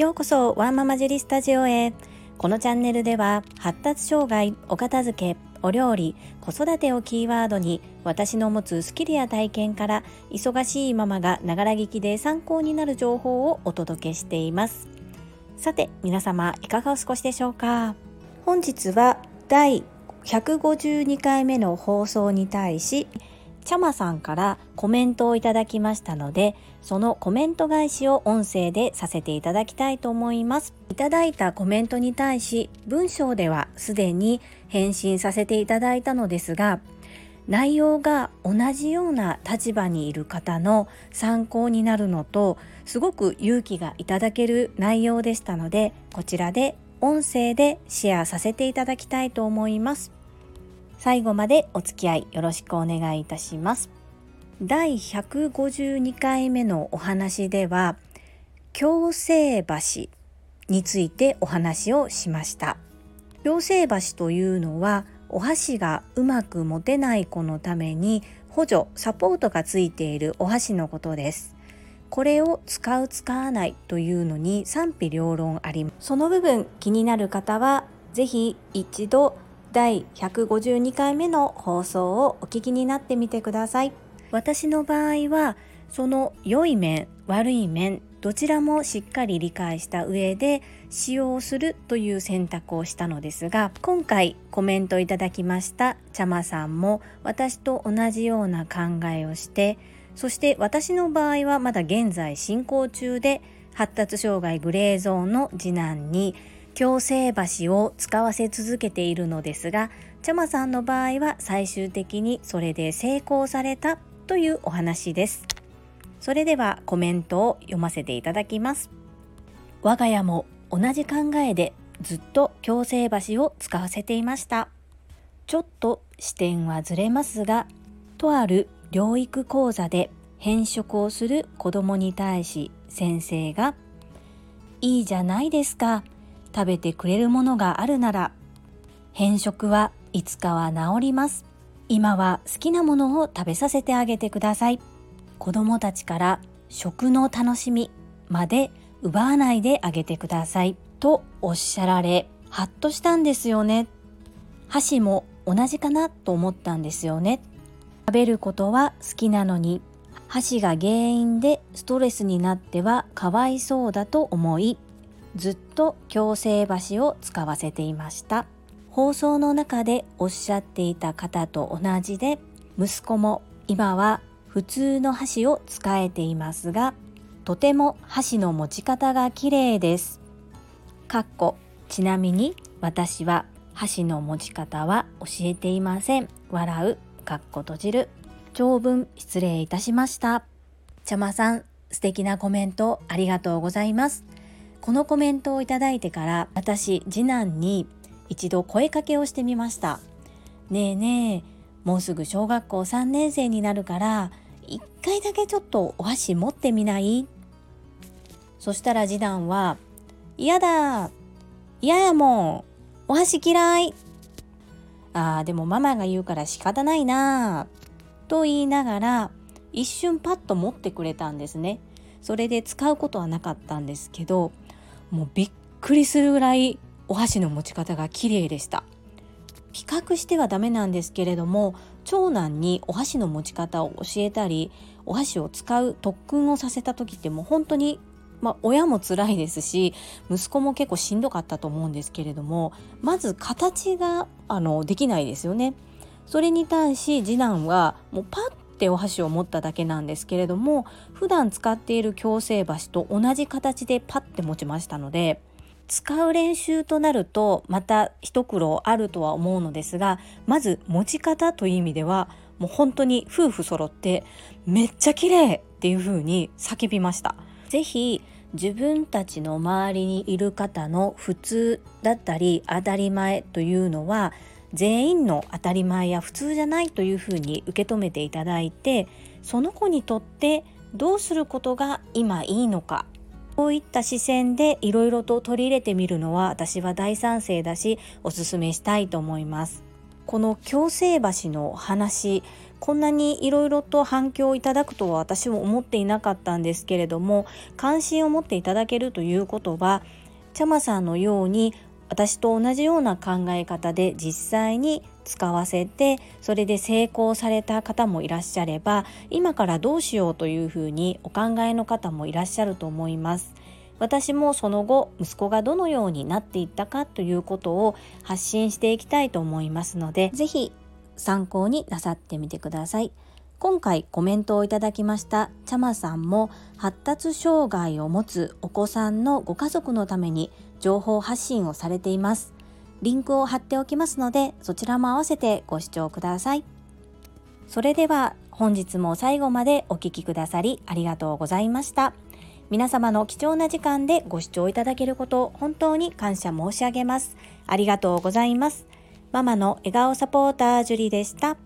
ようこそワンママジュリスタジオへ。このチャンネルでは発達障害お片付けお料理子育てをキーワードに私の持つスキルや体験から忙しいママがながら聞きで参考になる情報をお届けしています。さて皆様いかがお過ごしでしょうか？本日は第152回目の放送に対しちゃまさんからコメントをいただきましたのでそのコメント返しを音声でさせていただきたいと思います。いただいたコメントに対し文章ではすでに返信させていただいたのですが内容が同じような立場にいる方の参考になるのとすごく勇気がいただける内容でしたのでこちらで音声でシェアさせていただきたいと思います。最後までお付き合いよろしくお願いいたします。第152回目のお話では共生橋についてお話をしました。共生橋というのはお箸がうまく持てない子のために補助サポートがついているお箸のことです。これを使う使わないというのに賛否両論あります。その部分気になる方は是非一度第152回目の放送をお聞きになってみてください。私の場合はその良い面悪い面どちらもしっかり理解した上で使用するという選択をしたのですが今回コメントいただきましたちゃまさんも私と同じような考えをしてそして私の場合はまだ現在進行中で発達障害グレーゾーンの次男に共生橋を使わせ続けているのですがちゃまさんの場合は最終的にそれで成功されたというお話です。それではコメントを読ませていただきます。我が家も同じ考えでずっと共生橋を使わせていました。ちょっと視点はずれますがとある療育講座で変色をする子供に対し先生が「いいじゃないですか。食べてくれるものがあるなら変色はいつかは治ります。今は好きなものを食べさせてあげてください。子供たちから食の楽しみまで奪わないであげてください。とおっしゃられハッとしたんですよね。箸も同じかなと思ったんですよね。食べることは好きなのに箸が原因でストレスになってはかわいそうだと思いずっと矯正橋を使わせていました。放送の中でおっしゃっていた方と同じで息子も今は普通の箸を使えていますがとても箸の持ち方が綺麗です。かっこちなみに私は箸の持ち方は教えていません。笑うかっこ閉じる。長文失礼いたしました。ちゃまさん素敵なコメントありがとうございます。このコメントをいただいてから私次男に一度声かけをしてみました。ねえねえもうすぐ小学校3年生になるから一回だけちょっとお箸持ってみない？そしたら次男は嫌だ嫌やもんお箸嫌い。あーでもママが言うから仕方ないなと言いながら一瞬パッと持ってくれたんですね。それで使うことはなかったんですけどもうびっくりするぐらいお箸の持ち方が綺麗でした比較してはダメなんですけれども長男にお箸の持ち方を教えたりお箸を使う特訓をさせた時ってもう本当にまあ、親も辛いですし息子も結構しんどかったと思うんですけれどもまず形があのできないですよね。それに対し次男はもうパッってお箸を持っただけなんですけれども普段使っている矯正箸と同じ形でパッて持ちましたので使う練習となるとまた一苦労あるとは思うのですがまず持ち方という意味ではもう本当に夫婦揃ってめっちゃ綺麗っていう風に叫びました。ぜひ自分たちの周りにいる方の普通だったり当たり前というのは全員の当たり前や普通じゃないというふうに受け止めていただいてその子にとってどうすることが今いいのかこういった視線でいろいろと取り入れてみるのは私は大賛成だしおすすめしたいと思います。この共生橋の話こんなにいろいろと反響をいただくとは私も思っていなかったんですけれども関心を持っていただけるということはちゃまさんのように私と同じような考え方で実際に使わせてそれで成功された方もいらっしゃれば今からどうしようというふうにお考えの方もいらっしゃると思います。私もその後息子がどのようになっていったかということを発信していきたいと思いますので是非参考になさってみてください。今回コメントをいただきましたちゃまさんも発達障害を持つお子さんのご家族のために情報発信をされています。リンクを貼っておきますので、そちらも合わせてご視聴ください。それでは本日も最後までお聴きくださりありがとうございました。皆様の貴重な時間でご視聴いただけること本当に感謝申し上げます。ありがとうございます。ママの笑顔サポータージュリでした。